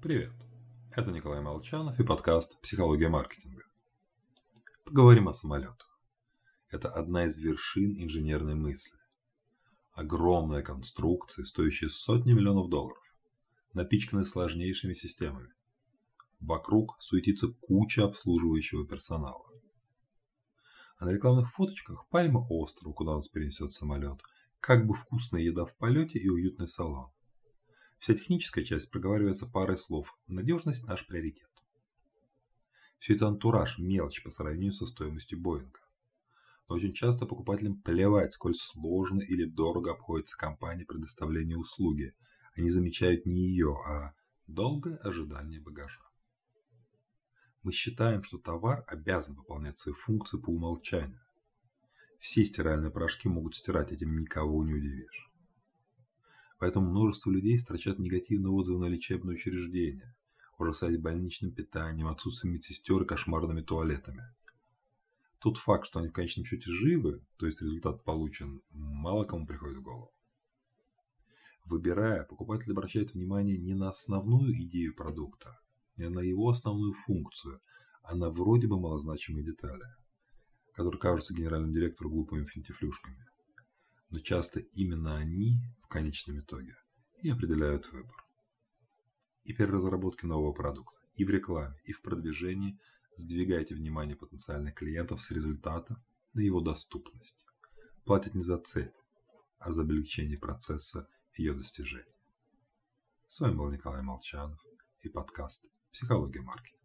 Привет, это Николай Молчанов и подкаст «Психология маркетинга». Поговорим о самолетах. Это одна из вершин инженерной мысли. Огромная конструкция, стоящая сотни миллионов долларов, напичканная сложнейшими системами. Вокруг суетится куча обслуживающего персонала. А на рекламных фоточках пальма острова, куда нас перенесет самолет, как бы вкусная еда в полете и уютный салон. Вся техническая часть проговаривается парой слов. Надежность – наш приоритет. Все это антураж, мелочь по сравнению со стоимостью Боинга. Но очень часто покупателям плевать, сколь сложно или дорого обходится компания предоставления услуги. Они замечают не ее, а долгое ожидание багажа. Мы считаем, что товар обязан выполнять свои функции по умолчанию. Все стиральные порошки могут стирать, этим никого не удивишь. Поэтому множество людей строчат негативные отзывы на лечебные учреждения, ужасаясь больничным питанием, отсутствием медсестер и кошмарными туалетами. Тот факт, что они в конечном счете живы, то есть результат получен, мало кому приходит в голову. Выбирая, покупатель обращает внимание не на основную идею продукта, не на его основную функцию, а на вроде бы малозначимые детали, которые кажутся генеральному директору глупыми финтифлюшками. Но часто именно они в конечном итоге и определяют выбор. И при разработке нового продукта, и в рекламе, и в продвижении сдвигайте внимание потенциальных клиентов с результата на его доступность. Платят не за цель, а за облегчение процесса ее достижения. С вами был Николай Молчанов и подкаст «Психология маркетинга».